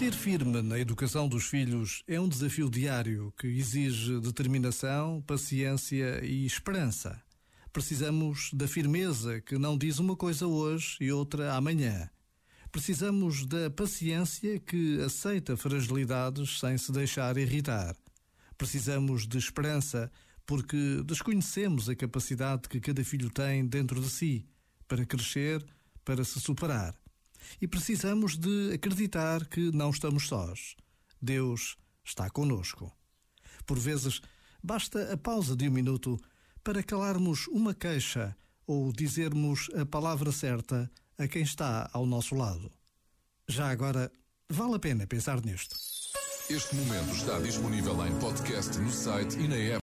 Ser firme na educação dos filhos é um desafio diário que exige determinação, paciência e esperança. Precisamos da firmeza que não diz uma coisa hoje e outra amanhã. Precisamos da paciência que aceita fragilidades sem se deixar irritar. Precisamos de esperança porque desconhecemos a capacidade que cada filho tem dentro de si para crescer, para se superar. E precisamos de acreditar que não estamos sós. Deus está conosco. Por vezes, basta a pausa de um minuto para calarmos uma queixa ou dizermos a palavra certa a quem está ao nosso lado. Já agora, vale a pena pensar nisto. Este momento está disponível em podcast no site e na app.